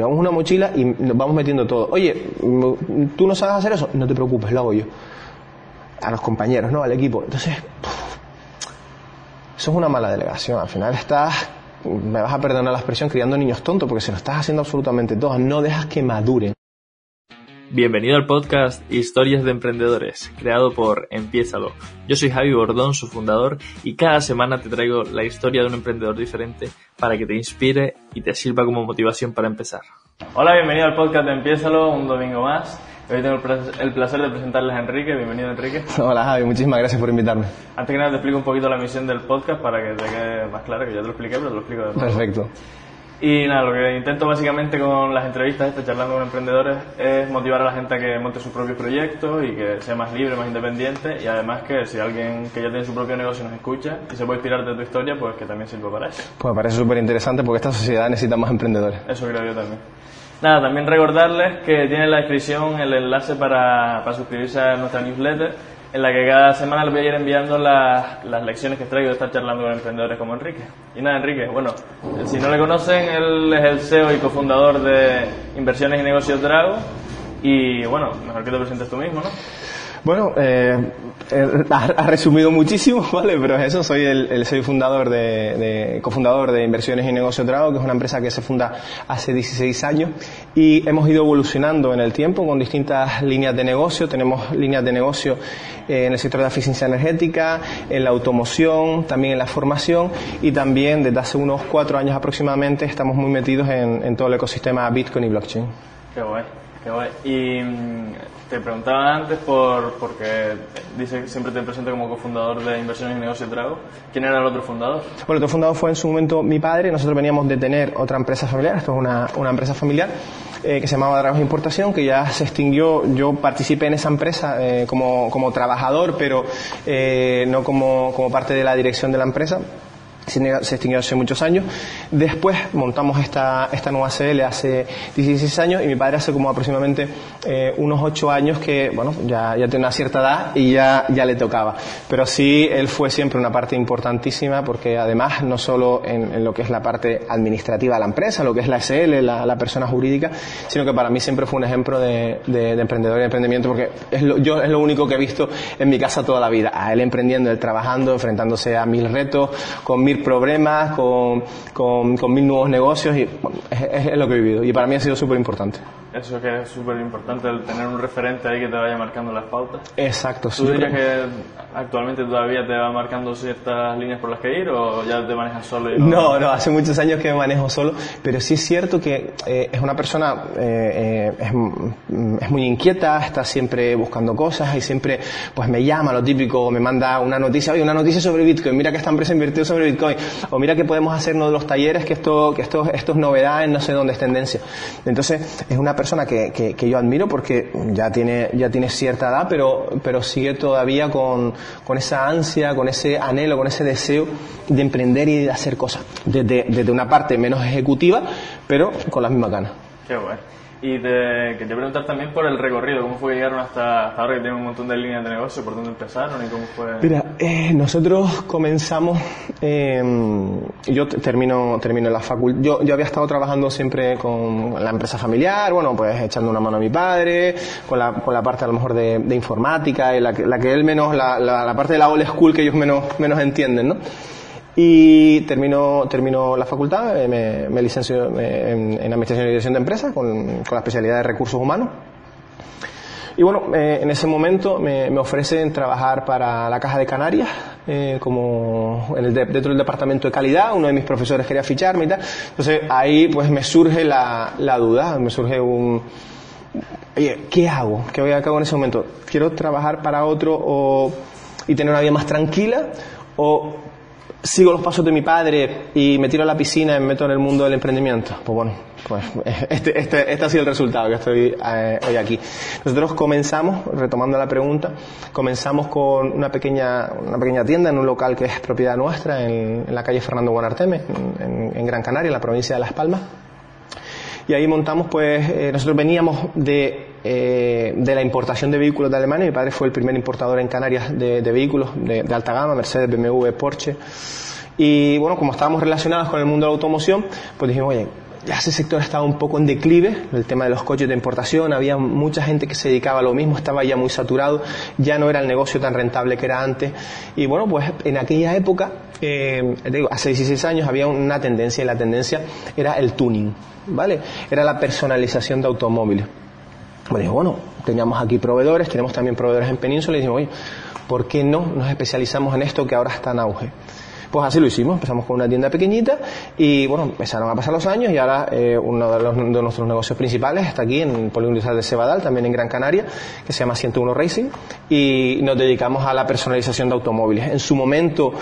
Llevamos una mochila y nos vamos metiendo todo. Oye, ¿tú no sabes hacer eso? No te preocupes, lo hago yo. A los compañeros, ¿no? Al equipo. Entonces, eso es una mala delegación. Al final estás, me vas a perdonar la expresión, criando niños tontos porque se lo estás haciendo absolutamente todo. No dejas que maduren. Bienvenido al podcast Historias de Emprendedores, creado por Empiézalo. Yo soy Javi Bordón, su fundador, y cada semana te traigo la historia de un emprendedor diferente para que te inspire y te sirva como motivación para empezar. Hola, bienvenido al podcast de Empiézalo, un domingo más. Hoy tengo el placer de presentarles a Enrique. Bienvenido, Enrique. Hola, Javi. Muchísimas gracias por invitarme. Antes que nada, te explico un poquito la misión del podcast para que te quede más claro, que ya te lo expliqué, pero te lo explico de nuevo. Perfecto. Y nada, lo que intento básicamente con las entrevistas, estas, charlando con emprendedores, es motivar a la gente a que monte su propio proyecto y que sea más libre, más independiente y además que si alguien que ya tiene su propio negocio nos escucha y se puede inspirar de tu historia, pues que también sirva para eso. Pues me parece súper interesante porque esta sociedad necesita más emprendedores. Eso creo yo también. Nada, también recordarles que tiene en la descripción el enlace para, para suscribirse a nuestra newsletter en la que cada semana les voy a ir enviando las, las lecciones que traigo de estar charlando con emprendedores como Enrique. Y nada, Enrique, bueno, si no le conocen, él es el CEO y cofundador de Inversiones y Negocios Drago. Y bueno, mejor que te presentes tú mismo, ¿no? Bueno, eh, eh ha resumido muchísimo, ¿vale? Pero eso, soy el, fundador de, cofundador de Inversiones y Negocios Drago, que es una empresa que se funda hace 16 años y hemos ido evolucionando en el tiempo con distintas líneas de negocio. Tenemos líneas de negocio eh, en el sector de la eficiencia energética, en la automoción, también en la formación y también desde hace unos cuatro años aproximadamente estamos muy metidos en, en todo el ecosistema Bitcoin y blockchain. Qué guay, qué guay. Y mm, te preguntaba antes por porque dice que siempre te presento como cofundador de Inversiones y Negocios Drago. ¿Quién era el otro fundador? Bueno, el otro fundador fue en su momento mi padre. Nosotros veníamos de tener otra empresa familiar. Esto es una, una empresa familiar eh, que se llamaba Dragos Importación, que ya se extinguió. Yo participé en esa empresa eh, como, como trabajador, pero eh, no como, como parte de la dirección de la empresa se extinguió hace muchos años. Después montamos esta, esta nueva CL hace 16 años y mi padre hace como aproximadamente eh, unos 8 años que, bueno, ya, ya tiene una cierta edad y ya, ya le tocaba. Pero sí, él fue siempre una parte importantísima porque además no solo en, en lo que es la parte administrativa de la empresa, lo que es la SL, la, la persona jurídica, sino que para mí siempre fue un ejemplo de, de, de emprendedor y de emprendimiento porque es lo, yo es lo único que he visto en mi casa toda la vida, a él emprendiendo, él trabajando, enfrentándose a mil retos, con mil problemas, con, con, mil nuevos negocios y es, es, lo que he vivido y para mí ha sido súper importante. Eso que es súper importante, el tener un referente ahí que te vaya marcando las pautas. Exacto. ¿Tú dirías que actualmente todavía te va marcando ciertas líneas por las que ir o ya te manejas solo? Y no... no, no, hace muchos años que me manejo solo, pero sí es cierto que eh, es una persona, eh, eh, es, es, muy inquieta, está siempre buscando cosas y siempre pues me llama, lo típico, me manda una noticia, oye, una noticia sobre Bitcoin, mira que esta empresa invirtió sobre Bitcoin, o mira que podemos hacernos de los talleres, que esto, que esto, esto es novedad, no sé dónde es tendencia. Entonces, es una persona que, que, yo admiro porque ya tiene, ya tiene cierta edad, pero, pero sigue todavía con, con esa ansia, con ese anhelo, con ese deseo de emprender y de hacer cosas. Desde, desde una parte menos ejecutiva, pero con las mismas ganas. Qué bueno. Y te quería preguntar también por el recorrido, cómo fue que llegaron hasta, hasta ahora que tienen un montón de líneas de negocio, por dónde empezaron y cómo fue. Mira, eh, nosotros comenzamos, eh, yo termino, termino la facultad, yo, yo había estado trabajando siempre con la empresa familiar, bueno, pues echando una mano a mi padre, con la, con la parte a lo mejor de, de informática, y la, la que él menos, la, la, la parte de la old school que ellos menos, menos entienden, ¿no? Y termino, termino la facultad, eh, me, me licencio en, Administración y Dirección de Empresas con, con, la especialidad de Recursos Humanos. Y bueno, eh, en ese momento me, me, ofrecen trabajar para la Caja de Canarias, eh, como en el de, dentro del departamento de calidad, uno de mis profesores quería ficharme y tal. Entonces ahí pues me surge la, la duda, me surge un, oye, ¿qué hago? ¿Qué voy a cabo en ese momento? ¿Quiero trabajar para otro o, y tener una vida más tranquila? ¿O sigo los pasos de mi padre y me tiro a la piscina y me meto en el mundo del emprendimiento? Pues bueno, pues este, este, este ha sido el resultado que estoy eh, hoy aquí. Nosotros comenzamos, retomando la pregunta, comenzamos con una pequeña, una pequeña tienda en un local que es propiedad nuestra en, la calle Fernando Guanarteme, en, Gran Canaria, en la provincia de Las Palmas. Y ahí montamos, pues, eh, nosotros veníamos de, eh, de la importación de vehículos de Alemania. Mi padre fue el primer importador en Canarias de, vehículos de, de, alta gama, Mercedes, BMW, Porsche. Y bueno, como estábamos relacionados con el mundo de la automoción, pues dijimos, oye, ese sector estaba un poco en declive, el tema de los coches de importación, había mucha gente que se dedicaba a lo mismo, estaba ya muy saturado, ya no era el negocio tan rentable que era antes. Y bueno, pues en aquella época, eh, digo, hace 16 años había una tendencia y la tendencia era el tuning, ¿vale? Era la personalización de automóviles. Bueno, bueno, teníamos aquí proveedores, tenemos también proveedores en Península y dijimos, oye, ¿por qué no nos especializamos en esto que ahora está en auge? Pues así lo hicimos, empezamos con una tienda pequeñita y bueno, empezaron a pasar los años y ahora eh, uno de, nuestros negocios principales está aquí en el Polígono de Cebadal, también en Gran Canaria, que se llama 101 Racing y nos dedicamos a la personalización de automóviles. En su momento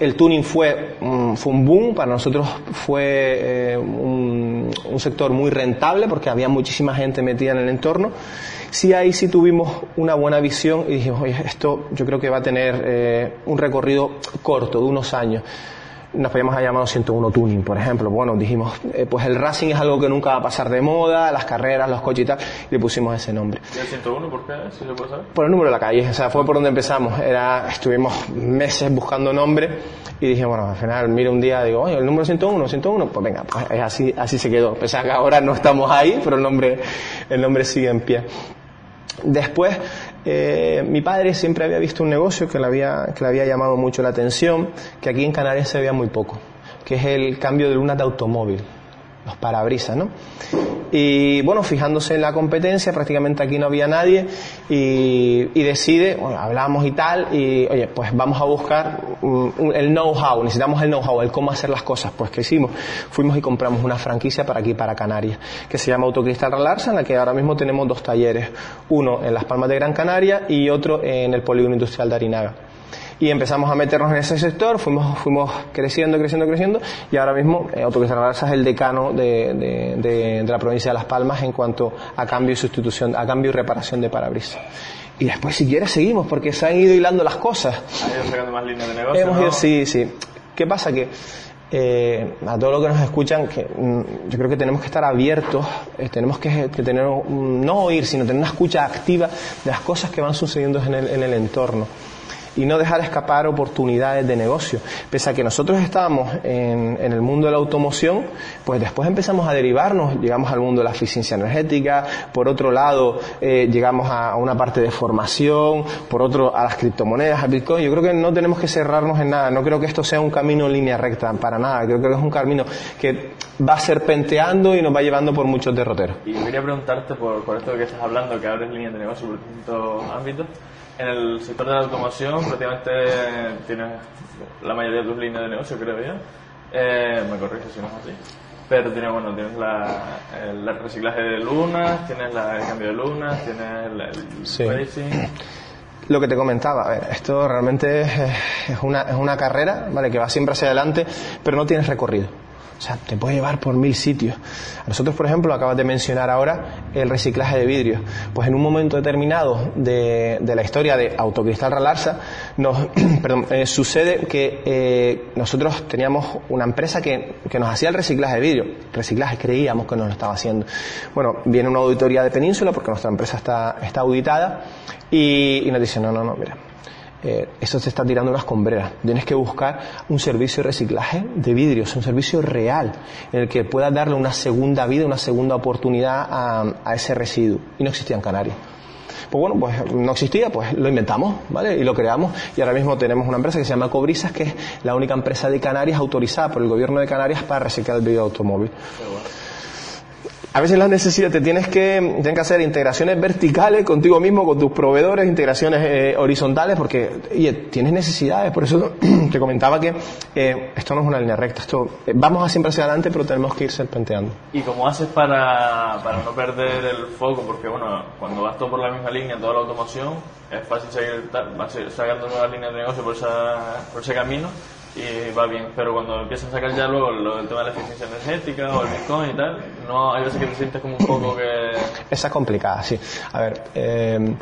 el tuning fue, fue un boom, para nosotros fue eh, un sector muy rentable porque había muchísima gente metida en el entorno sí ahí sí tuvimos una buena visión y dijimos, oye, esto yo creo que va a tener eh, un recorrido corto, de unos años. Nos podíamos haber llamado 101 Tuning, por ejemplo. Bueno, dijimos, eh, pues el racing es algo que nunca va a pasar de moda, las carreras, los coches y tal, y le pusimos ese nombre. ¿Y el 101 por qué? ¿Si se puede saber? Por el número de la calle, o sea, fue por donde empezamos. Era, estuvimos meses buscando nombre y dije, bueno, al final miro un día, digo, oye, el número 101, 101, pues venga, pues así, así se quedó. Pese a que ahora no estamos ahí, pero el nombre, el nombre sigue en pie. Después, eh, mi padre siempre había visto un negocio que le, había, que le había llamado mucho la atención, que aquí en Canarias se veía muy poco, que es el cambio de luna de automóvil, los parabrisas, ¿no? Y bueno, fijándose en la competencia, prácticamente aquí no había nadie y, decide, bueno, hablamos y tal, y oye, pues vamos a buscar el know-how, necesitamos el know-how, el cómo hacer las cosas. Pues que hicimos, fuimos y compramos una franquicia para aquí, para Canarias, que se llama Autocristal Relarsa, en la que ahora mismo tenemos dos talleres, uno en Las Palmas de Gran Canaria y otro en el Polígono Industrial de Arinaga y empezamos a meternos en ese sector, fuimos, fuimos creciendo, creciendo, creciendo y ahora mismo eh, es el decano de, de, de, la provincia de Las Palmas en cuanto a cambio y sustitución, a cambio y reparación de parabrisas. Y después, si quieres, seguimos, porque se han ido hilando las cosas. Han ido sacando más líneas de negocio. Hemos ido, sí, sí. ¿Qué pasa? Que eh, a todos los que nos escuchan, que mm, yo creo que tenemos que estar abiertos, eh, tenemos que, tener, no oír, sino tener una escucha activa de las cosas que van sucediendo en el, en el entorno y no dejar escapar oportunidades de negocio. Pese a que nosotros estábamos en, el mundo de la automoción, pues después empezamos a derivarnos, llegamos al mundo de la eficiencia energética, por otro lado eh, llegamos a, una parte de formación, por otro a las criptomonedas, a Bitcoin. Yo creo que no tenemos que cerrarnos en nada, no creo que esto sea un camino en línea recta, para nada, creo que es un camino que va serpenteando y nos va llevando por muchos derroteros. Y quería preguntarte por, por esto que estás hablando, que abres líneas de negocio por distintos ámbitos. En el sector de la automoción prácticamente tienes la mayoría de tus líneas de negocio, creo yo. Eh, me corriges si no es así. Pero tienes, bueno, tienes la, el reciclaje de lunas, tienes la, el cambio de lunas, tienes el, racing. Lo que te comentaba, a ver, esto realmente es una, es una carrera, ¿vale? Que va siempre hacia adelante, pero no tienes recorrido. O sea, te puede llevar por mil sitios. nosotros, por ejemplo, acabas de mencionar ahora el reciclaje de vidrio. Pues en un momento determinado de, la historia de Autocristal Ralarsa, nos, perdón, eh, sucede que eh, nosotros teníamos una empresa que, nos hacía el reciclaje de vidrio. Reciclaje, creíamos que nos lo estaba haciendo. Bueno, viene una auditoría de Península, porque nuestra empresa está, está auditada, y, y nos dice, no, no, no, mira, eh, esto se está tirando unas combreras. Tienes que buscar un servicio de reciclaje de vidrios, un servicio real, en el que pueda darle una segunda vida, una segunda oportunidad a, ese residuo. Y no existía en Canarias. Pues bueno, pues no existía, pues lo inventamos, ¿vale? Y lo creamos. Y ahora mismo tenemos una empresa que se llama Cobrisas, que es la única empresa de Canarias autorizada por el gobierno de Canarias para reciclar el vidrio automóvil a veces las necesidades te tienes que, tienes que hacer integraciones verticales contigo mismo, con tus proveedores, integraciones eh, horizontales, porque oye, tienes necesidades. Por eso te comentaba que eh, esto no es una línea recta. Esto eh, vamos a siempre hacia adelante, pero tenemos que ir serpenteando. ¿Y cómo haces para, para no perder el foco? Porque bueno, cuando vas todo por la misma línea, toda la automoción, es fácil seguir sacando nuevas líneas de negocio por, esa, por ese camino y va bien. Pero cuando empiezas a sacar ya luego lo del tema de la eficiencia energética o el Bitcoin y tal, no hay veces que te sientes como un poco que... Esa es complicada, sí. A ver, eh,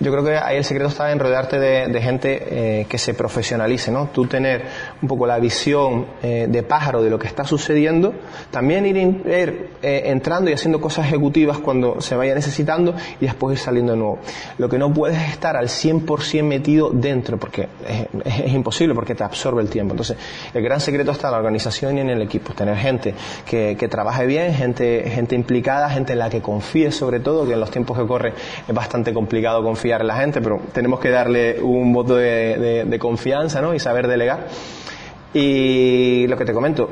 yo creo que ahí el secreto está en rodearte de, gente eh, que se profesionalice, ¿no? Tú tener un poco la visión eh, de pájaro de lo que está sucediendo, también ir, ir eh, entrando y haciendo cosas ejecutivas cuando se vaya necesitando y después ir saliendo de nuevo. Lo que no puedes es estar al 100% metido dentro, porque es, imposible, porque te absorbe el tiempo. Entonces, el gran secreto está en la organización y en el equipo, tener gente que, que trabaje bien, gente, gente implicada, gente en la que confíe sobre todo, que en los tiempos que corre es bastante complicado confiar a la gente, pero tenemos que darle un voto de, confianza ¿no? y saber delegar. Y lo que te comento,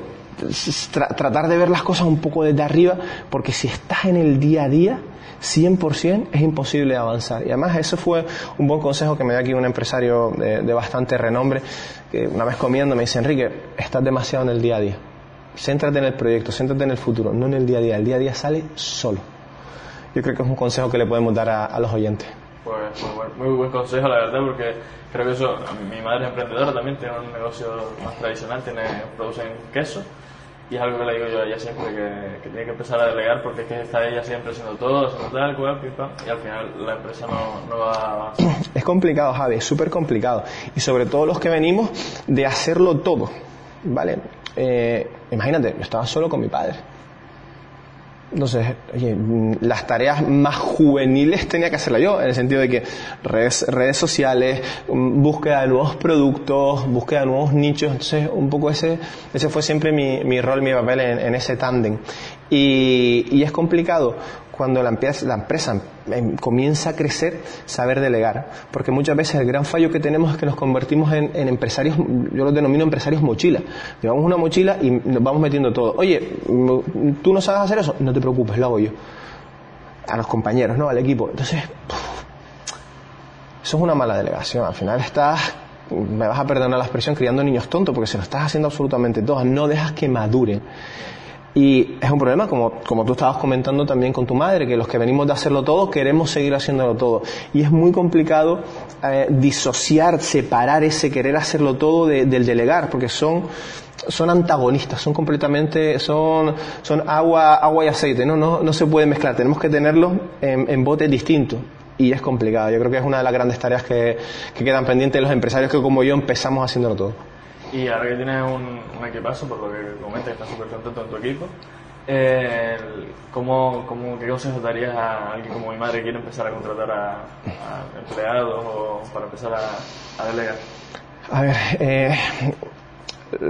tratar de ver las cosas un poco desde arriba, porque si estás en el día a día, 100% es imposible avanzar. Y además eso fue un buen consejo que me dio aquí un empresario de, de, bastante renombre, que una vez comiendo me dice, Enrique, estás demasiado en el día a día. Céntrate en el proyecto, céntrate en el futuro, no en el día a día. El día a día sale solo. Yo creo que es un consejo que le podemos dar a los oyentes. Pues muy, buen consejo, la verdad, porque creo que eso, mi madre es emprendedora también, tiene un negocio más tradicional, tiene, producen queso, y es algo que le digo yo a ella siempre, que, tiene que empezar a delegar porque es que está ella siempre haciendo todo, haciendo tal, cual, y al final la empresa no, no va a avanzar. Es complicado, Javi, es súper complicado. Y sobre todo los que venimos de hacerlo todo, ¿vale? Eh, imagínate, yo estaba solo con mi padre entonces, mm, las tareas más juveniles tenía que hacerla yo, en el sentido de que redes, redes sociales, mm, búsqueda de nuevos productos, búsqueda de nuevos nichos. Entonces, un poco ese, ese fue siempre mi, mi rol, mi papel en, en ese tándem. Y, y es complicado cuando la la empresa em, comienza a crecer, saber delegar. Porque muchas veces el gran fallo que tenemos es que nos convertimos en, empresarios, yo los denomino empresarios mochila. Llevamos una mochila y nos vamos metiendo todo. Oye, ¿tú no sabes hacer eso? No te preocupes, lo hago yo. A los compañeros, ¿no? Al equipo. Entonces, eso es una mala delegación. Al final estás me vas a perdonar la expresión, criando niños tontos, porque se lo estás haciendo absolutamente todo. No dejas que maduren. Y es un problema, como, como tú estabas comentando también con tu madre, que los que venimos de hacerlo todo queremos seguir haciéndolo todo. Y es muy complicado eh, disociar, separar ese querer hacerlo todo del delegar, porque son son antagonistas, son completamente, son, son agua, agua y aceite, ¿no? No, no se puede mezclar, tenemos que tenerlos en, en botes distintos y es complicado. Yo creo que es una de las grandes tareas que, que quedan pendientes de los empresarios que como yo empezamos haciéndolo todo. Y ahora que tienes un, un equipazo, por lo que comentas, que estás súper contento en tu equipo, eh, ¿cómo, cómo, ¿qué consejos darías a alguien como mi madre que quiere empezar a contratar a, empleados o para empezar a, delegar? A ver, eh,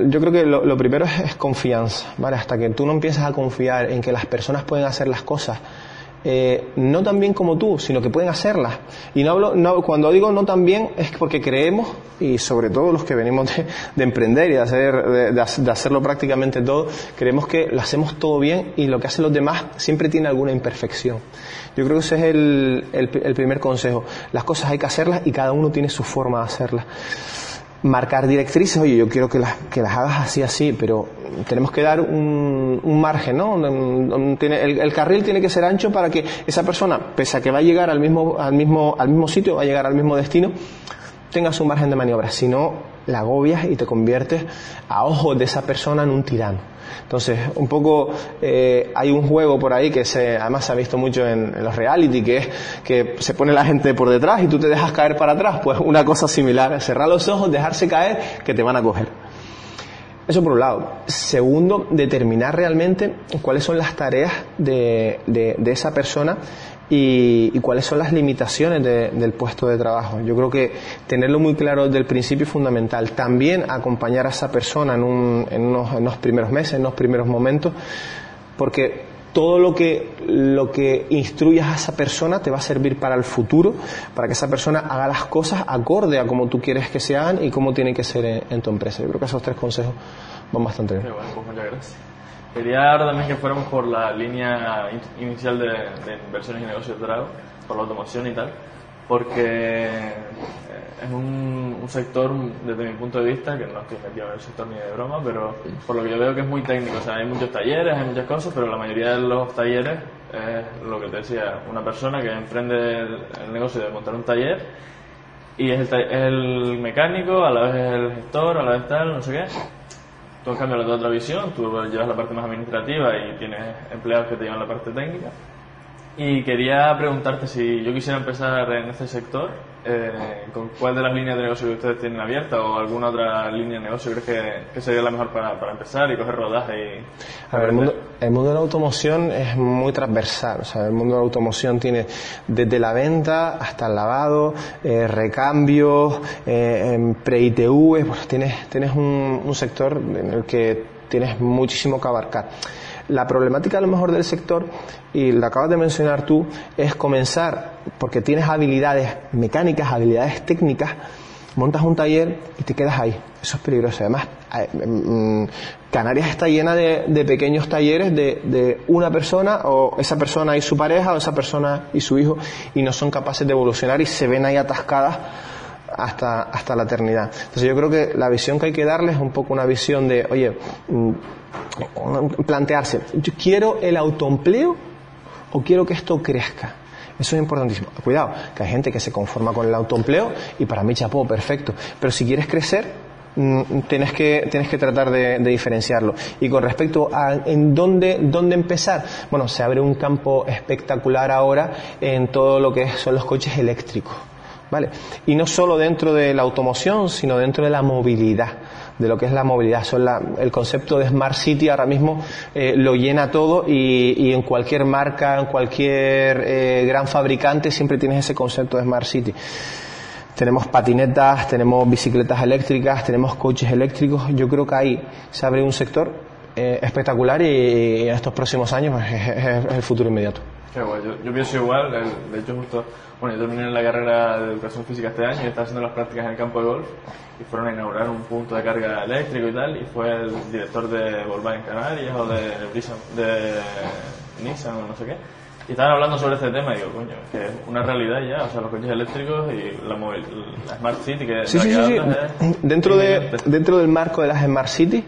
yo creo que lo, lo primero es, es, confianza, ¿vale? Hasta que tú no empiezas a confiar en que las personas pueden hacer las cosas eh, no tan bien como tú, sino que pueden hacerlas. Y no hablo, no, cuando digo no tan bien es porque creemos, y sobre todo los que venimos de, emprender y de, hacer, de, hacerlo prácticamente todo, creemos que lo hacemos todo bien y lo que hacen los demás siempre tiene alguna imperfección. Yo creo que ese es el, el primer consejo. Las cosas hay que hacerlas y cada uno tiene su forma de hacerlas marcar directrices, oye, yo quiero que las, que las hagas así, así, pero tenemos que dar un, un margen, ¿no? El, el, carril tiene que ser ancho para que esa persona, pese a que va a llegar al mismo, al mismo, al mismo sitio, va a llegar al mismo destino, tenga su margen de maniobra. Si no, la agobias y te conviertes a ojos de esa persona en un tirano. Entonces, un poco eh, hay un juego por ahí que se, además se ha visto mucho en, los reality, que es que se pone la gente por detrás y tú te dejas caer para atrás. Pues una cosa similar, cerrar los ojos, dejarse caer, que te van a coger. Eso por un lado. Segundo, determinar realmente cuáles son las tareas de, de esa persona y, cuáles son las limitaciones del puesto de trabajo. Yo creo que tenerlo muy claro desde el principio es fundamental. También acompañar a esa persona en, un, en, unos, en unos primeros meses, en unos primeros momentos, porque todo lo que, lo que instruyas a esa persona te va a servir para el futuro, para que esa persona haga las cosas acorde a como tú quieres que se hagan y cómo tienen que ser en, tu empresa. Yo creo que esos tres consejos van bastante bien. Bueno, pues muchas gracias. Quería ahora también que fuéramos por la línea inicial de, inversiones y negocios de Drago, por la automoción y tal, porque eh, es un, sector, desde mi punto de vista, que no estoy metido en el sector ni de broma, pero por lo que yo veo que es muy técnico. O sea, hay muchos talleres, hay muchas cosas, pero la mayoría de los talleres es lo que te decía, una persona que emprende el, negocio de montar un taller y es el, es el mecánico, a la vez es el gestor, a la vez tal, no sé qué Tú en cambio de otra visión, tú llevas la parte más administrativa y tienes empleados que te llevan la parte técnica. Y quería preguntarte si yo quisiera empezar en este sector, eh, ¿con cuál de las líneas de negocio que ustedes tienen abierta o alguna otra línea de negocio crees que, sería la mejor para, para, empezar y coger rodaje? Y a ver, el mundo, el mundo, de la automoción es muy transversal. O sea, el mundo de la automoción tiene desde la venta hasta el lavado, eh, recambios, eh, pre-ITV, pues tienes, tienes un, un sector en el que tienes muchísimo que abarcar. La problemática a lo mejor del sector, y lo acabas de mencionar tú, es comenzar, porque tienes habilidades mecánicas, habilidades técnicas, montas un taller y te quedas ahí. Eso es peligroso. Además, mm, Canarias está llena de, pequeños talleres de, de, una persona o esa persona y su pareja o esa persona y su hijo y no son capaces de evolucionar y se ven ahí atascadas hasta, hasta la eternidad. Entonces yo creo que la visión que hay que darles es un poco una visión de, oye, mm, plantearse, yo quiero el autoempleo o quiero que esto crezca. Eso es importantísimo. Cuidado, que hay gente que se conforma con el autoempleo y para mí chapó, perfecto. Pero si quieres crecer, mm, tienes que, tienes que tratar de, diferenciarlo. Y con respecto a en dónde, dónde empezar, bueno, se abre un campo espectacular ahora en todo lo que son los coches eléctricos. ¿Vale? Y no solo dentro de la automoción, sino dentro de la movilidad de lo que es la movilidad. El concepto de Smart City ahora mismo eh, lo llena todo y, en cualquier marca, en cualquier eh, gran fabricante siempre tienes ese concepto de Smart City. Tenemos patinetas, tenemos bicicletas eléctricas, tenemos coches eléctricos. Yo creo que ahí se abre un sector eh, espectacular y, en estos próximos años pues, es el futuro inmediato. Yo, pienso igual, de hecho justo, bueno, yo terminé la carrera de educación física este año y estaba haciendo las prácticas en el campo de golf y fueron a inaugurar un punto de carga eléctrico y tal y fue el director de Volkswagen Canarias o de, de Nissan o no sé qué y estaban hablando sobre este tema y digo, coño, es que es una realidad ya, o sea, los coches eléctricos y la, la Smart City que... Sí, sí, sí, Dentro, de, dentro del marco de las Smart City,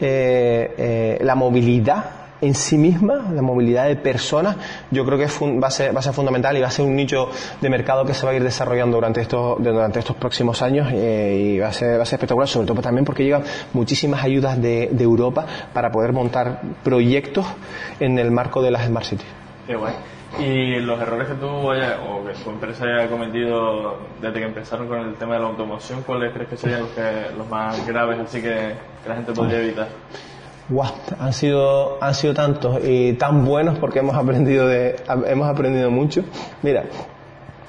eh, eh, la movilidad en sí misma, la movilidad de personas, yo creo que va, a ser, va a ser fundamental y va a ser un nicho de mercado que se va a ir desarrollando durante estos, durante estos próximos años eh, y va a, ser, va a ser espectacular, sobre todo también porque llegan muchísimas ayudas de, de Europa para poder montar proyectos en el marco de las Smart Cities. Qué guay. Y los errores que tú haya, o que tu empresa haya cometido desde que empezaron con el tema de la automoción, ¿cuáles crees que serían los, que, los más graves así que, que la gente podría evitar? Wow, han sido, han sido tantos y tan buenos porque hemos aprendido, de, hemos aprendido mucho. Mira,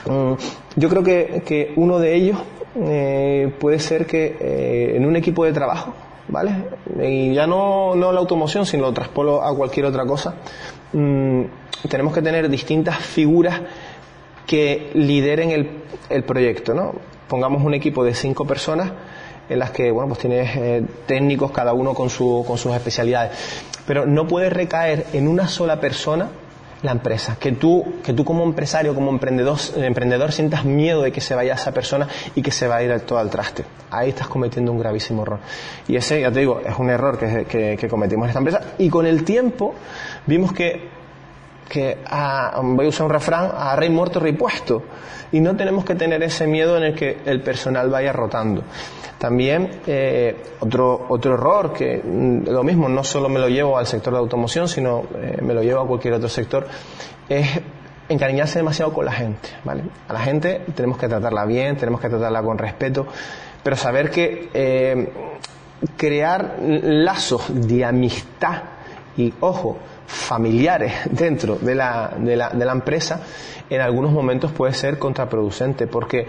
mm, yo creo que, que uno de ellos eh, puede ser que eh, en un equipo de trabajo, ¿vale? Y ya no, no la automoción, sino lo traspolo a cualquier otra cosa. Mm, tenemos que tener distintas figuras que lideren el, el proyecto, ¿no? Pongamos un equipo de cinco personas en las que, bueno, pues tienes eh, técnicos cada uno con, su, con sus especialidades. Pero no puede recaer en una sola persona la empresa, que tú, que tú como empresario, como emprendedor, emprendedor sientas miedo de que se vaya esa persona y que se va a ir todo al traste. Ahí estás cometiendo un gravísimo error. Y ese, ya te digo, es un error que, que, cometimos en esta empresa. Y con el tiempo vimos que, que a, voy a usar un refrán, a rey muerto, rey puesto. Y no tenemos que tener ese miedo en el que el personal vaya rotando. También eh, otro, otro error que mm, lo mismo no solo me lo llevo al sector de automoción, sino eh, me lo llevo a cualquier otro sector, es encariñarse demasiado con la gente, ¿vale? A la gente tenemos que tratarla bien, tenemos que tratarla con respeto, pero saber que eh, crear lazos de amistad y, ojo, familiares dentro de la, de la, de la empresa, en algunos momentos puede ser contraproducente, porque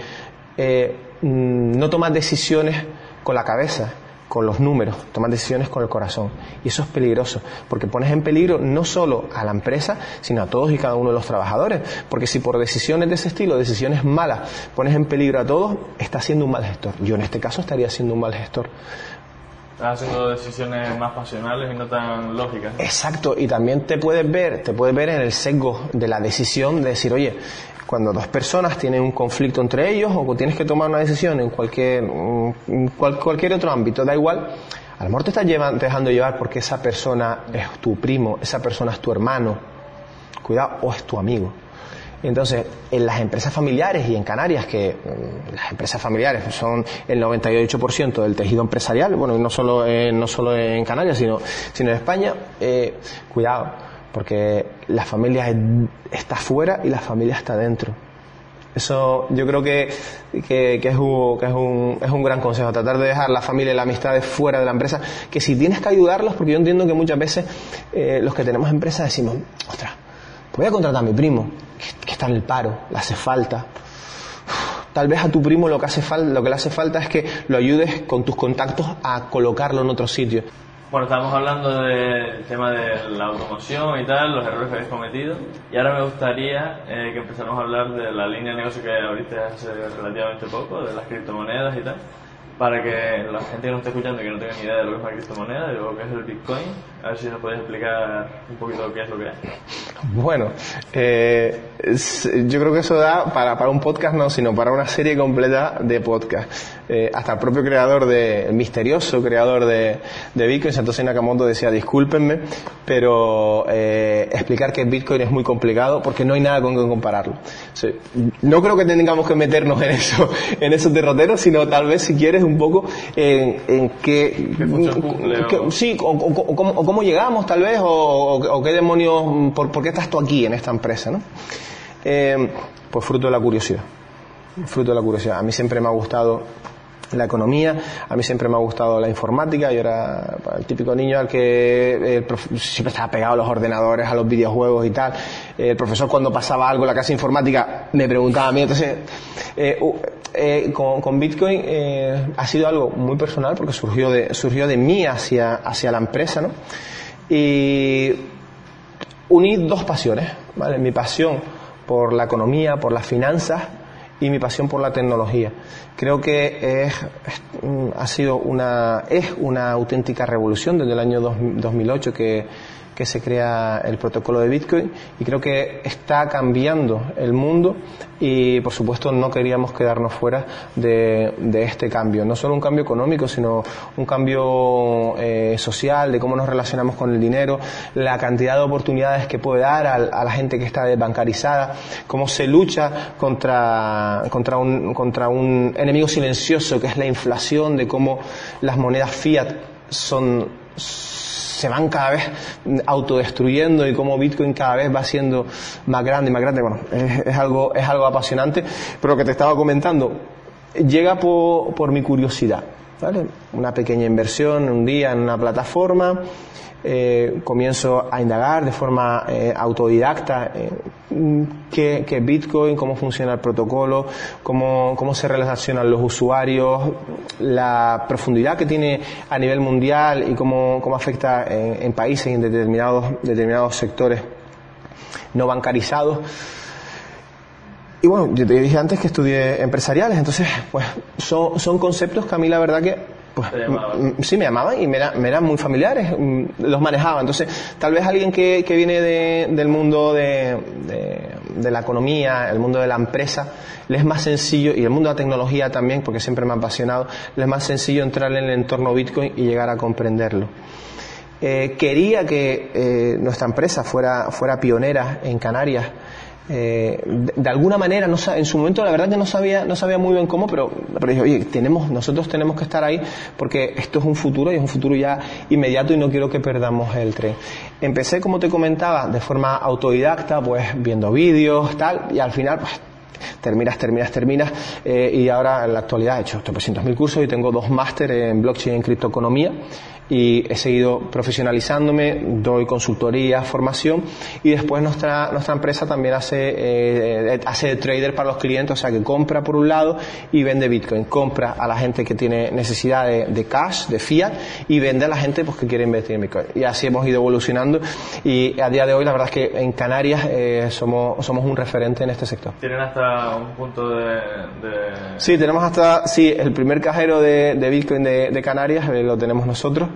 eh, mm, no tomas decisiones con la cabeza, con los números, tomas decisiones con el corazón. Y eso es peligroso, porque pones en peligro no solo a la empresa, sino a todos y cada uno de los trabajadores. Porque si por decisiones de ese estilo, decisiones malas, pones en peligro a todos, estás siendo un mal gestor. Yo en este caso estaría siendo un mal gestor. Estás haciendo decisiones más pasionales y no tan lógicas. Exacto, y también te puedes ver, te puedes ver en el sesgo de la decisión de decir, oye, cuando dos personas tienen un conflicto entre ellos o tienes que tomar una decisión en cualquier, cualquier otro ámbito, da igual, a lo mejor te estás dejando llevar porque esa persona es tu primo, esa persona es tu hermano, cuidado, o es tu amigo. Entonces, en las empresas familiares y en Canarias, que mm, las empresas familiares son el 98% del tejido empresarial, bueno, no solo, no solo en Canarias, sino, sino en España, eh, cuidado, porque la familia está fuera y la familia está dentro. Eso yo creo que, que, es, un, es, un, es, un, gran consejo, tratar de dejar la familia y la amistad fuera de la empresa, que si tienes que ayudarlos, porque yo entiendo que muchas veces eh, los que tenemos empresas decimos, ostras, voy a contratar a mi primo, que, está en el paro, le hace falta. Tal vez a tu primo lo que, hace lo que le hace falta es que lo ayudes con tus contactos a colocarlo en otro sitio. Bueno, estábamos hablando del tema de la automoción y tal, los errores que habéis cometido. Y ahora me gustaría eh, que empezáramos a hablar de la línea de negocio que abriste hace relativamente poco, de las criptomonedas y tal para que la gente que nos esté escuchando y que no tenga ni idea de lo que es una criptomoneda, de lo que es el Bitcoin, a ver si nos podéis explicar un poquito qué es lo que es. Bueno, eh, yo creo que eso da para, para un podcast no, sino para una serie completa de podcast. Eh, hasta el propio creador de, el misterioso creador de, de Bitcoin, Satoshi Nakamoto, decía, discúlpenme, pero eh, explicar que Bitcoin es muy complicado porque no hay nada con que compararlo. no creo que tengamos que meternos en eso, en esos derroteros, sino tal vez si quieres un poco en, en qué, sí, o, cómo, llegamos tal vez, o, qué demonios, por, qué estás tú aquí en esta empresa, ¿no? Eh, pues fruto de la curiosidad, fruto de la curiosidad. A mí siempre me ha gustado la economía. A mí siempre me ha gustado la informática. Yo era el típico niño al que siempre estaba pegado a los ordenadores, a los videojuegos y tal. El profesor cuando pasaba algo en la clase informática me preguntaba a mí. Entonces, eh, eh, con, Bitcoin eh, ha sido algo muy personal porque surgió de, surgió de mí hacia, hacia la empresa, ¿no? Y uní dos pasiones, ¿vale? Mi pasión por la economía, por las finanzas y mi pasión por la tecnología. Creo que es, ha sido una, es una auténtica revolución desde el año 2008 que que se crea el protocolo de Bitcoin y creo que está cambiando el mundo y por supuesto no queríamos quedarnos fuera de, este cambio. No solo un cambio económico, sino un cambio eh, social, de cómo nos relacionamos con el dinero, la cantidad de oportunidades que puede dar a, la gente que está desbancarizada, cómo se lucha contra, contra, un, contra un enemigo silencioso que es la inflación, de cómo las monedas fiat son se van cada vez autodestruyendo y cómo Bitcoin cada vez va siendo más grande y más grande. Bueno, es, algo, es algo apasionante, pero lo que te estaba comentando llega por, por mi curiosidad. ¿vale? Una pequeña inversión un día en una plataforma eh, comienzo a indagar de forma eh, autodidacta eh, qué, Bitcoin, cómo funciona el protocolo, cómo, cómo se relacionan los usuarios, la profundidad que tiene a nivel mundial y cómo, cómo afecta en, países y en determinados, determinados sectores no bancarizados. Y bueno, yo te dije antes que estudié empresariales, entonces, pues son, son conceptos que a mí la verdad que pues, sí, me llamaban y me, eran muy familiares, los manejaba. Entonces, tal vez alguien que, viene del mundo de, la economía, el mundo de la empresa, le es más sencillo, y el mundo de la tecnología también, porque siempre me ha apasionado, le es más sencillo entrar en el entorno Bitcoin y llegar a comprenderlo. Eh, quería que eh, nuestra empresa fuera, fuera pionera en Canarias eh, de, alguna manera, no, en su momento la verdad que no sabía, no sabía muy bien cómo, pero, pero dije, oye, tenemos, nosotros tenemos que estar ahí porque esto es un futuro y es un futuro ya inmediato y no quiero que perdamos el tren. Empecé, como te comentaba, de forma autodidacta, pues viendo vídeos, tal, y al final, pues terminas, terminas, terminas, eh, y ahora en la actualidad he hecho 300.000 cursos y tengo dos másteres en blockchain y en criptoeconomía y he seguido profesionalizándome, doy consultoría, formación y después nuestra, nuestra empresa también hace, eh, hace trader para los clientes, o sea que compra por un lado y vende Bitcoin, compra a la gente que tiene necesidad de, cash, de fiat y vende a la gente pues, que quiere invertir en Bitcoin. Y así hemos ido evolucionando y a día de hoy la verdad es que en Canarias eh, somos, somos un referente en este sector. ¿Tienen hasta un punto de...? Sí, tenemos hasta, sí, el primer cajero de, Bitcoin de, de Canarias eh, lo tenemos nosotros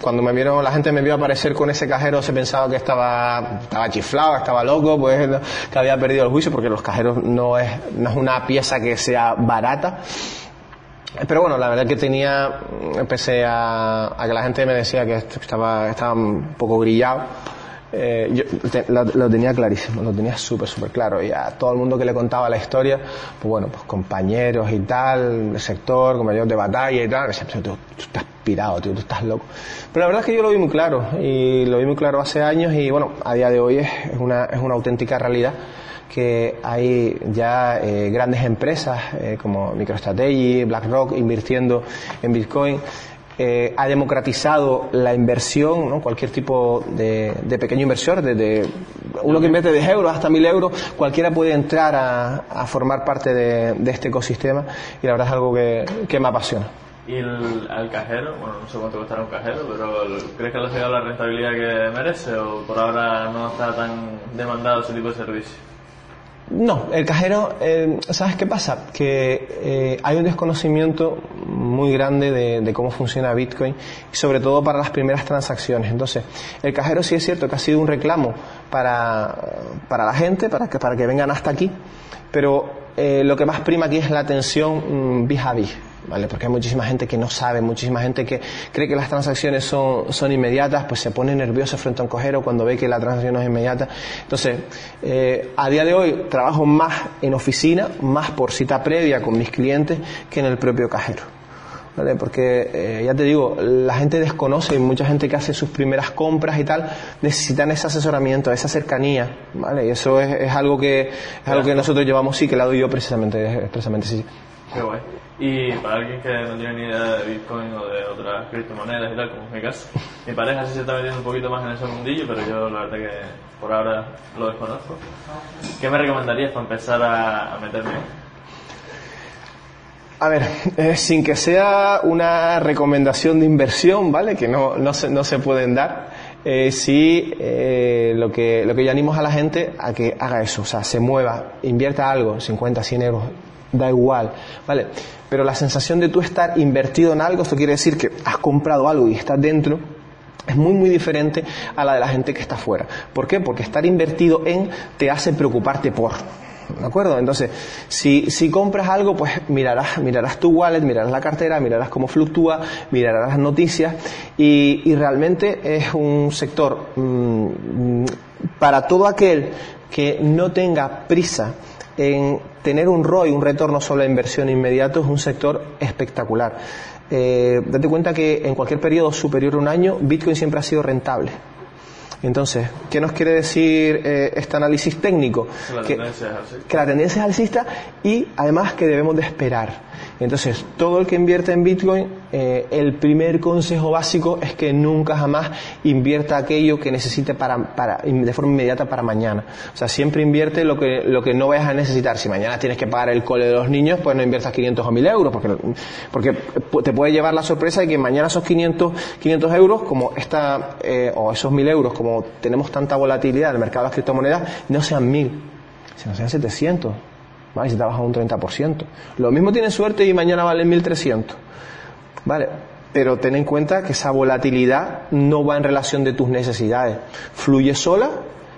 cuando me vieron, la gente me vio aparecer con ese cajero, se pensaba que estaba, estaba chiflado, estaba loco, pues que había perdido el juicio, porque los cajeros no es, no es una pieza que sea barata. Pero bueno, la verdad que tenía, empecé a, a que la gente me decía que estaba, estaba un poco grillado eh, yo lo, tenía clarísimo, lo tenía súper, súper claro. Y a todo el mundo que le contaba la historia, pues bueno, pues compañeros y tal, el sector, compañeros de batalla y tal, me decían, tú estás pirado, tío, tú estás loco. Pero la verdad es que yo lo vi muy claro, y lo vi muy claro hace años, y bueno, a día de hoy es una, es una auténtica realidad que hay ya eh, grandes empresas eh, como MicroStrategy, BlackRock invirtiendo en Bitcoin. Eh, ha democratizado la inversión, ¿no? cualquier tipo de, pequeño inversor, desde uno que invierte de euros hasta mil euros, cualquiera puede entrar a, formar parte de, este ecosistema y la verdad es algo que, me apasiona. ¿Y el, al cajero? Bueno, no sé cuánto costará un cajero, pero ¿crees que le ha llegado la rentabilidad que merece o por ahora no está tan demandado ese tipo de servicio? No, el cajero, eh, ¿sabes qué pasa? Que eh, hay un desconocimiento muy grande de, cómo funciona Bitcoin, sobre todo para las primeras transacciones. Entonces, el cajero sí es cierto que ha sido un reclamo para, para la gente, para que, para que vengan hasta aquí, pero eh, lo que más prima aquí es la atención vis a vis. ¿Vale? Porque hay muchísima gente que no sabe, muchísima gente que cree que las transacciones son, son inmediatas, pues se pone nervioso frente a un cojero cuando ve que la transacción no es inmediata. Entonces, eh, a día de hoy trabajo más en oficina, más por cita previa con mis clientes que en el propio cajero. ¿Vale? Porque eh, ya te digo, la gente desconoce y mucha gente que hace sus primeras compras y tal necesitan ese asesoramiento, esa cercanía, ¿vale? Y eso es, es algo que es algo que nosotros llevamos sí que la doy yo precisamente, precisamente sí. Qué guay. Y para alguien que no tiene ni idea de Bitcoin o de otras criptomonedas y tal, como es mi caso, mi pareja sí se está metiendo un poquito más en ese mundillo, pero yo la verdad que por ahora lo desconozco. ¿Qué me recomendarías para empezar a, meterme? A ver, eh, sin que sea una recomendación de inversión, ¿vale? Que no, no, se, no se pueden dar. Eh, sí, eh, lo, que, lo que yo animo a la gente a que haga eso, o sea, se mueva, invierta algo, 50, 100 euros, da igual, ¿vale? Pero la sensación de tú estar invertido en algo, esto quiere decir que has comprado algo y estás dentro, es muy muy diferente a la de la gente que está fuera. ¿Por qué? Porque estar invertido en te hace preocuparte por. ¿De acuerdo? Entonces, si, si compras algo, pues mirarás, mirarás tu wallet, mirarás la cartera, mirarás cómo fluctúa, mirarás las noticias y, y realmente es un sector mm, para todo aquel que no tenga prisa en tener un ROI, un retorno sobre la inversión inmediato, es un sector espectacular. Eh, date cuenta que en cualquier periodo superior a un año, Bitcoin siempre ha sido rentable. Entonces, ¿qué nos quiere decir eh, este análisis técnico? Que la, que la tendencia es alcista y además que debemos de esperar. Entonces, todo el que invierte en Bitcoin, eh, el primer consejo básico es que nunca jamás invierta aquello que necesite para, para, de forma inmediata para mañana. O sea, siempre invierte lo que, lo que no vayas a necesitar. Si mañana tienes que pagar el cole de los niños, pues no inviertas 500 o 1000 euros, porque, porque te puede llevar la sorpresa de que mañana esos 500, 500 euros, como esta, eh, o esos 1000 euros, como tenemos tanta volatilidad en el mercado de las criptomonedas, no sean 1000, sino sean 700 ¿vale? Si te baja un 30%. Lo mismo tienes suerte y mañana vale 1.300, ¿vale? Pero ten en cuenta que esa volatilidad no va en relación de tus necesidades. Fluye sola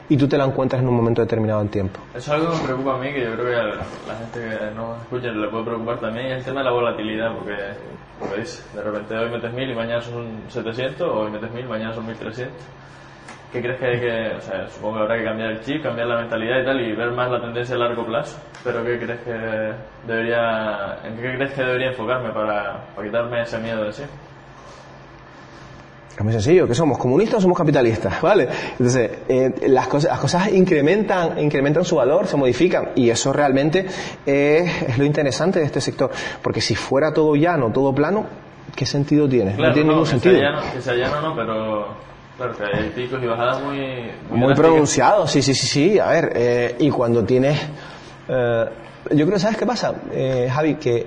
y tú te la encuentras en un momento determinado en tiempo. Eso es algo que me preocupa a mí, que yo creo que a la gente que no escucha le puede preocupar también, es el tema de la volatilidad, porque, como dice, de repente hoy metes 1000 y mañana son 700, o hoy metes 1000 y mañana son 1300. ¿Qué crees que hay que, o sea, supongo que habrá que cambiar el chip, cambiar la mentalidad y tal y ver más la tendencia a largo plazo, pero ¿qué crees que debería, en qué crees que debería enfocarme para, para quitarme ese miedo de sí? Es muy sencillo, que somos comunistas o somos capitalistas, ¿vale? Entonces, eh, las, cosas, las cosas incrementan, incrementan su valor, se modifican, y eso realmente es, es, lo interesante de este sector, porque si fuera todo llano, todo plano, ¿qué sentido tiene? no tiene ningún sentido. Sea llano, que sea llano no, pero Claro, que hay picos y bajadas muy... Muy, pronunciados, sí, sí, sí, sí. A ver, eh, y cuando tienes... Eh, yo creo, ¿sabes qué pasa, eh, Javi? Que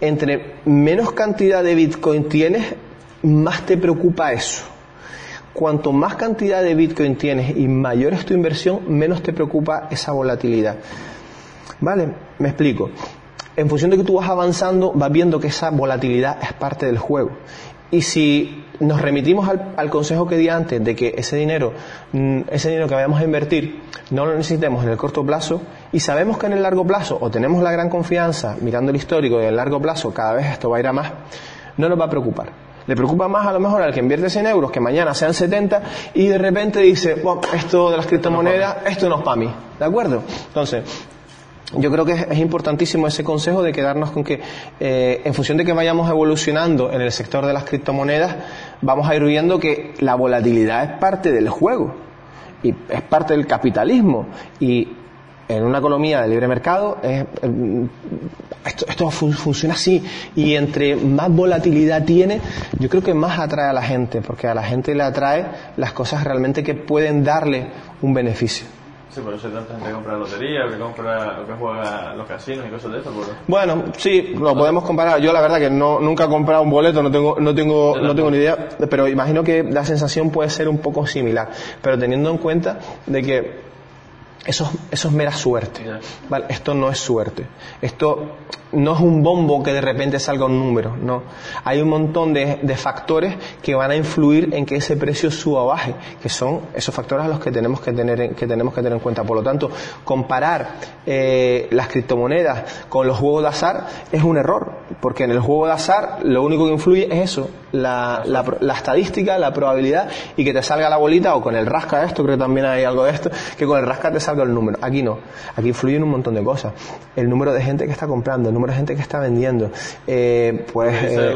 entre menos cantidad de Bitcoin tienes, más te preocupa eso. Cuanto más cantidad de Bitcoin tienes y mayor es tu inversión, menos te preocupa esa volatilidad. ¿Vale? Me explico. En función de que tú vas avanzando, vas viendo que esa volatilidad es parte del juego. Y si nos remitimos al, consejo que di antes de que ese dinero, mm, ese dinero que vayamos a invertir, no lo necesitemos en el corto plazo y sabemos que en el largo plazo o tenemos la gran confianza mirando el histórico y en el largo plazo cada vez esto va a ir a más, no nos va a preocupar. Le preocupa más a lo mejor al que invierte 100 euros que mañana sean 70 y de repente dice, esto de las criptomonedas, esto no es para mí. ¿De acuerdo? Entonces, yo creo que es, importantísimo ese consejo de quedarnos con que, eh, en función de que vayamos evolucionando en el sector de las criptomonedas, vamos a ir viendo que la volatilidad es parte del juego y es parte del capitalismo. Y en una economía de libre mercado esto, funciona así. Y entre más volatilidad tiene yo creo que más atrae a la gente porque a la gente le atrae las cosas realmente que pueden darle un beneficio Sí, por eso hay tanta gente que compra lotería, que compra, que juega los casinos y cosas de eso. Bueno, sí, lo podemos comparar. Yo la verdad que no, nunca he comprado un boleto, no tengo, no tengo, no tengo ni idea, pero imagino que la sensación puede ser un poco similar. Pero teniendo en cuenta de que eso, eso es mera suerte. Vale, esto no es suerte. Esto no es un bombo que de repente salga un número, no. Hay un montón de, factores que van a influir en que ese precio suba o baje, que son esos factores a los que tenemos que tener, que tenemos que tener en cuenta. Por lo tanto, comparar eh, las criptomonedas con los juegos de azar es un error, porque en el juego de azar lo único que influye es eso, la, la, estadística, la probabilidad y que te salga la bolita o con el rasca esto, creo que también hay algo de esto, que con el rasca te salga el número. Aquí no, aquí influyen un montón de cosas. El número de gente que está comprando, el número de gente que está vendiendo, eh, pues eh,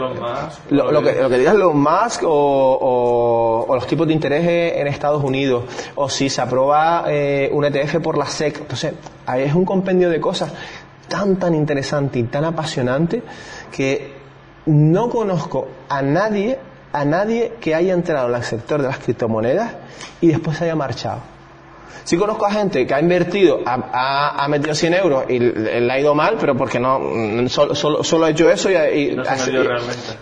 lo, que, lo que digas los Musk o, o, los tipos de interés en Estados Unidos o si se aprueba eh, un ETF por la SEC. Entonces, ahí es un compendio de cosas tan tan interesante y tan apasionante que no conozco a nadie, a nadie que haya entrado en el sector de las criptomonedas y después se haya marchado. Sí conozco a gente que ha invertido, ha, metido 100 euros y le ha ido mal, pero porque no, solo, solo, ha hecho eso y, no se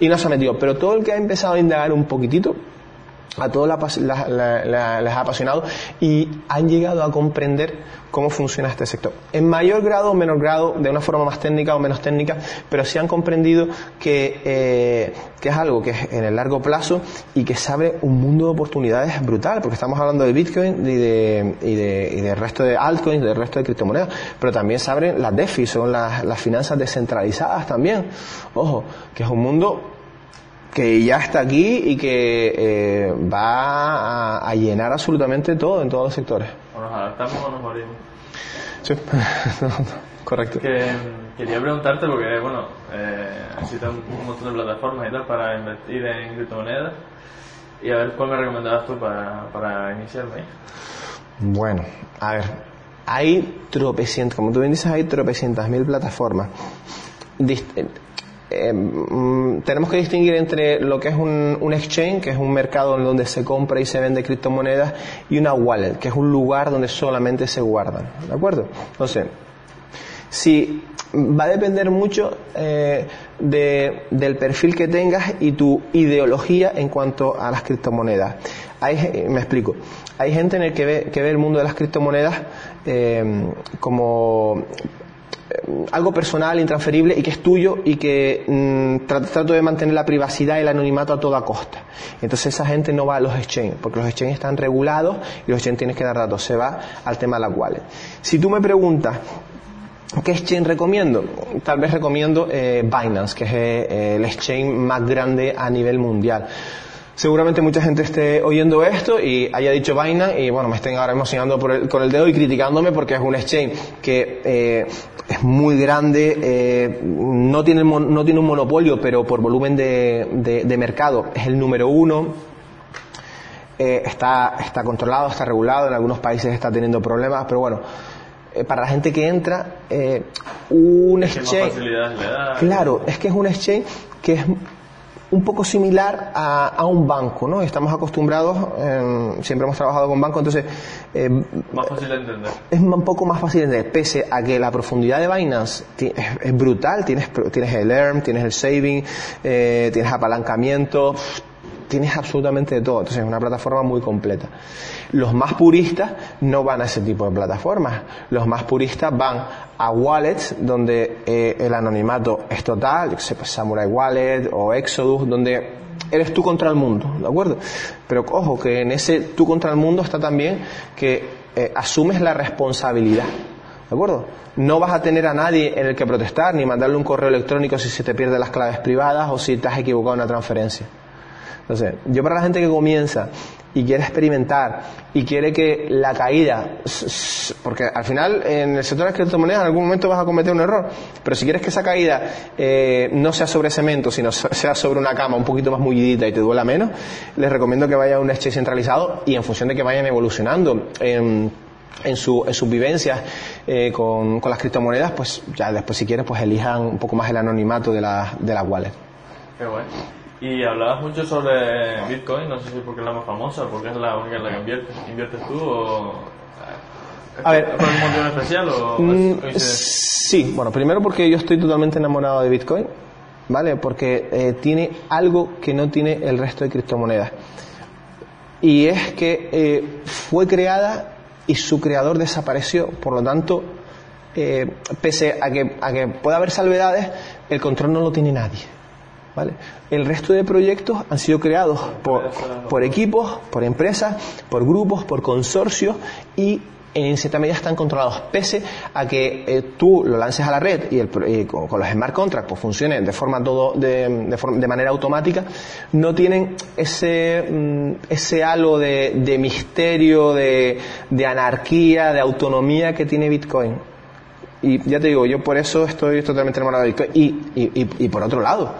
y no se ha metido. Pero todo el que ha empezado a indagar un poquitito, a todos les ha apasionado y han llegado a comprender cómo funciona este sector. En mayor grado o menor grado, de una forma más técnica o menos técnica, pero sí han comprendido que, eh, que es algo que es en el largo plazo y que se abre un mundo de oportunidades brutal, porque estamos hablando de Bitcoin y de, y de, y del resto de altcoins, del resto de criptomonedas, pero también se abren las DeFi, son las, las finanzas descentralizadas también. Ojo, que es un mundo que ya está aquí y que eh, va a, llenar absolutamente todo en todos los sectores. O nos adaptamos o nos morimos. Sí, correcto. Que, quería preguntarte, porque bueno, eh, existen un montón de plataformas y tal para invertir en criptomonedas, y a ver cuál me recomendabas tú para, para iniciarme. Bueno, a ver, hay tropecientas, como tú bien dices, hay tropecientas mil plataformas. Eh, mm, tenemos que distinguir entre lo que es un, exchange, que es un mercado en donde se compra y se vende criptomonedas, y una wallet, que es un lugar donde solamente se guardan. ¿De acuerdo? Entonces, si va a depender mucho eh, de, del perfil que tengas y tu ideología en cuanto a las criptomonedas. Hay, me explico. Hay gente en el que ve, que ve el mundo de las criptomonedas eh, como algo personal, intransferible y que es tuyo y que mm, trato de mantener la privacidad y el anonimato a toda costa. Entonces esa gente no va a los exchanges, porque los exchanges están regulados y los exchanges tienes que dar datos. Se va al tema de la wallet. Si tú me preguntas, ¿Qué exchange recomiendo? Tal vez recomiendo eh, Binance, que es eh, el exchange más grande a nivel mundial. Seguramente mucha gente esté oyendo esto y haya dicho vaina y bueno, me estén ahora emocionando con el dedo y criticándome porque es un exchange que eh, muy grande, eh, no, tiene, no tiene un monopolio, pero por volumen de, de, mercado es el número uno. Eh, está, está controlado, está regulado, en algunos países está teniendo problemas, pero bueno, para la gente que entra, un exchange. Claro, es que es un exchange que es un poco similar a, un banco, ¿no? Estamos acostumbrados, em, siempre hemos trabajado con bancos, entonces... Eh, más fácil de entender. Es un poco más fácil de entender, pese a que la profundidad de Binance es, brutal, tienes, tienes el ERM, tienes el saving, eh, tienes apalancamiento, tienes absolutamente de todo, entonces es una plataforma muy completa. Los más puristas no van a ese tipo de plataformas, los más puristas van a wallets donde eh, el anonimato es total, yo sé, pues Samurai Wallet o Exodus, donde eres tú contra el mundo, ¿de acuerdo? Pero ojo, que en ese tú contra el mundo está también que eh, asumes la responsabilidad, ¿de acuerdo? No vas a tener a nadie en el que protestar ni mandarle un correo electrónico si se te pierden las claves privadas o si te equivocado en una transferencia. Entonces, yo para la gente que comienza y quiere experimentar y quiere que la caída, porque al final en el sector de las criptomonedas en algún momento vas a cometer un error, pero si quieres que esa caída eh, no sea sobre cemento, sino sea sobre una cama un poquito más mullidita y te duela menos, les recomiendo que vayan a un exchange centralizado y en función de que vayan evolucionando. en, su, en sus vivencias eh, con, con, las criptomonedas, pues ya después si quieres, pues elijan un poco más el anonimato de, la, de las wallets. Qué bueno. Y hablabas mucho sobre Bitcoin, no sé si porque es la más famosa, porque es la única en la que inviertes, inviertes tú o... A ver, ¿Por motivo especial o mm, Sí, bueno, primero porque yo estoy totalmente enamorado de Bitcoin, ¿vale? Porque eh, tiene algo que no tiene el resto de criptomonedas. Y es que eh, fue creada y su creador desapareció, por lo tanto, eh, pese a que, a que pueda haber salvedades, el control no lo tiene nadie. El resto de proyectos han sido creados por, equipos, por empresas, por grupos, por consorcios y en cierta medida están controlados, pese a que eh, tú lo lances a la red y, el, con, los smart contracts pues funcione de forma todo de, de, manera automática, no tienen ese, mm, ese halo de, de misterio, de, de anarquía, de autonomía que tiene Bitcoin. Y ya te digo, yo por eso estoy totalmente enamorado de Bitcoin. Y, y, por otro lado,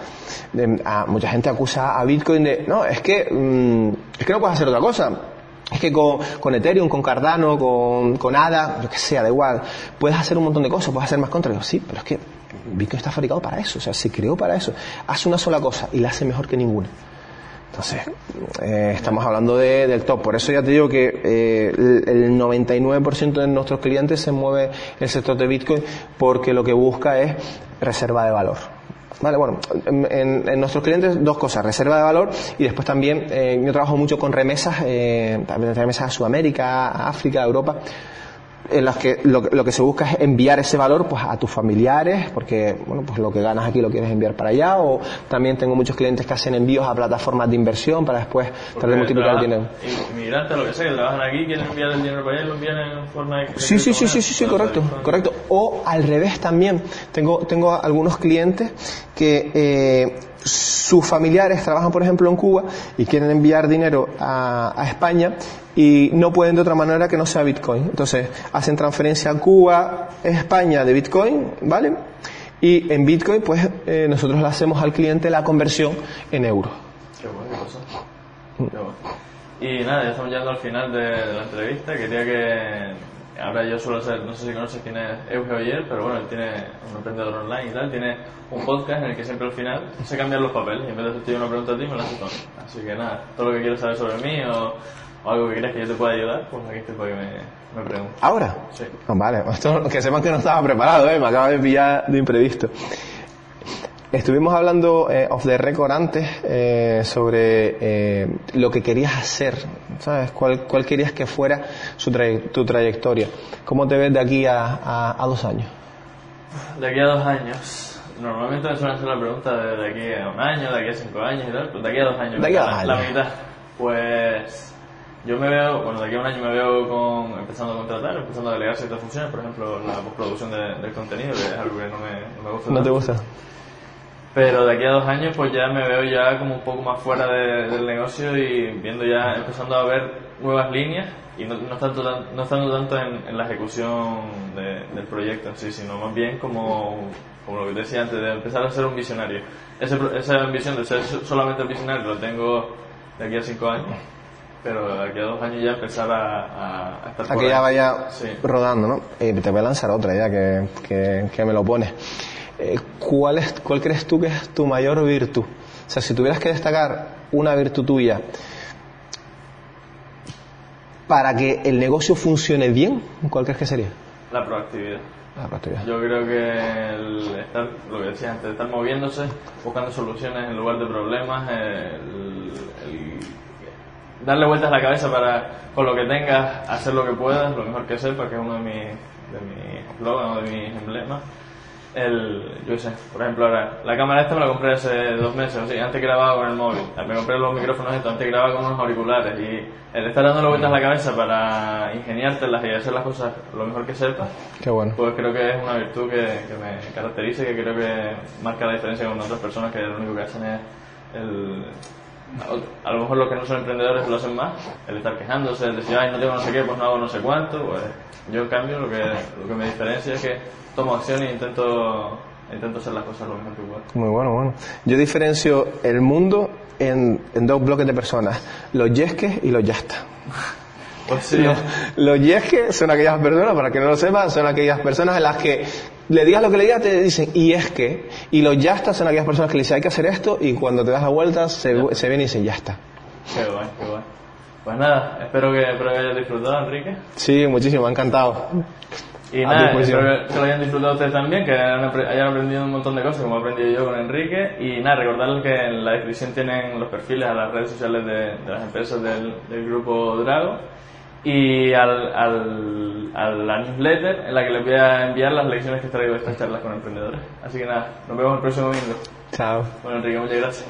mucha gente acusa a Bitcoin de, no, es que, mm, es que no puedes hacer otra cosa. Es que con, con Ethereum, con Cardano, con, con ADA, lo que sea, da igual, puedes hacer un montón de cosas, puedes hacer más contra. Sí, pero es que Bitcoin está fabricado para eso, o sea, se creó para eso. Hace una sola cosa y la hace mejor que ninguna. Entonces, eh, estamos hablando de, del top. Por eso ya te digo que eh, el, 99% de nuestros clientes se mueve el sector de Bitcoin porque lo que busca es reserva de valor. Vale, bueno, en, nuestros clientes dos cosas, reserva de valor y después también eh, yo trabajo mucho con remesas, eh, también remesas a Sudamérica, África, Europa en las que lo, que se busca es enviar ese valor pues a tus familiares porque bueno pues lo que ganas aquí lo quieres enviar para allá o también tengo muchos clientes que hacen envíos a plataformas de inversión para después tratar de multiplicar el dinero. inmigrantes lo que sea que trabajan aquí quieren enviar el dinero para allá lo envían en forma de sí sí sí sí sí, sí correcto correcto. O al revés también. Tengo tengo algunos clientes que eh, sus familiares trabajan, por ejemplo, en Cuba y quieren enviar dinero a, España y no pueden de otra manera que no sea Bitcoin. Entonces, hacen transferencia a Cuba, España de Bitcoin, ¿vale? Y en Bitcoin, pues eh, nosotros le hacemos al cliente la conversión en euros. Qué bueno, cosa. Qué bueno. Y nada, ya estamos llegando al final de la entrevista. Quería que ahora yo suelo ser, no sé si conoces quién es Euge Oyer, pero bueno, él tiene un emprendedor online y tal, tiene un podcast en el que siempre al final se cambian los papeles y en vez de hacerte una pregunta a ti me la haces a mí. Así que nada, todo lo que quieras saber sobre mí o, algo que quieras que yo te pueda ayudar, pues aquí estoy para que me, me preguntes. ¿Ahora? Sí. Ah, vale, esto, que sepan que no estaba preparado, ¿eh? me acaba de pillar de imprevisto. Estuvimos hablando eh, off the record antes eh, sobre eh, lo que querías hacer, ¿sabes? ¿Cuál, cuál querías que fuera su tu trayectoria? ¿Cómo te ves de aquí a, a, dos años? De aquí a dos años. Normalmente me suelen hacer la pregunta de, de, aquí a un año, de aquí a cinco años y tal, pero de aquí a dos años. De aquí a dos años. La, mitad. Pues yo me veo, bueno, de aquí a un año me veo con, empezando a contratar, empezando a delegar ciertas funciones, por ejemplo, la postproducción de, del contenido, que es algo que no me, no me gusta. ¿No te gusta? Pero de aquí a dos años pues ya me veo ya como un poco más fuera del negocio y viendo ya, empezando a ver nuevas líneas y no, no, tanto, no estando tanto en, la ejecución del proyecto en sí, sino más bien como, como lo que te decía antes, de empezar a ser un visionario. Ese, esa ambición de ser solamente un visionario lo tengo de aquí a cinco años, pero de aquí a dos años ya empezar a, a, estar... A que ya vaya rodando, ¿no? Y te voy a lanzar otra ya que, que, que me lo pones. Eh, ¿cuál, es, ¿cuál crees tú que es tu mayor virtud? O sea, si tuvieras que destacar una virtud tuya para que el negocio funcione bien, ¿cuál crees que sería? La proactividad. La proactividad. Yo creo que el estar, lo que decía antes, estar moviéndose, buscando soluciones en lugar de problemas, el, darle vueltas a la cabeza para, con lo que tengas, hacer lo que puedas, lo mejor que sepas, que es uno de mis, de mis de mis emblemas el, yo sé, por ejemplo ahora, la cámara esta me la compré hace dos meses, o sea, antes grababa con el móvil, me compré los micrófonos estos, antes grababa con unos auriculares y el estar dando vueltas a la cabeza para ingeniártelas y hacer las cosas lo mejor que sepas, Qué bueno. pues creo que es una virtud que, que me caracteriza y que creo que marca la diferencia con otras personas que lo único que hacen es el a lo mejor los que no son emprendedores lo hacen más, el estar quejándose, el decir, ay, no tengo no sé qué, pues no hago no sé cuánto, pues yo en cambio lo que, lo que me diferencia es que tomo acción e intento, intento hacer las cosas lo mejor que puedo. Muy bueno, bueno. Yo diferencio el mundo en, en dos bloques de personas, los yesques y los yasta. Pues sí, Los, los yesques son aquellas personas, para que no lo sepan, son aquellas personas en las que le digas lo que le digas, te dicen, y es que, y los yastas son aquellas personas que le dicen, hay que hacer esto, y cuando te das la vuelta, se, se ven y dicen, ya está. qué guay, qué guay. Pues nada, espero que, espero que hayas disfrutado, Enrique. Sí, muchísimo, me ha encantado. Y A nada, espero que, que lo hayan disfrutado ustedes también, que hayan aprendido un montón de cosas como he aprendido yo con Enrique. Y nada, recordarles que en la descripción tienen los perfiles a las redes sociales de, de las empresas del, del grupo Drago y al, al, a la newsletter en la que les voy a enviar las lecciones que he traído de estas charlas con emprendedores. Así que nada, nos vemos el próximo domingo. Chao. Bueno, Enrique, muchas gracias.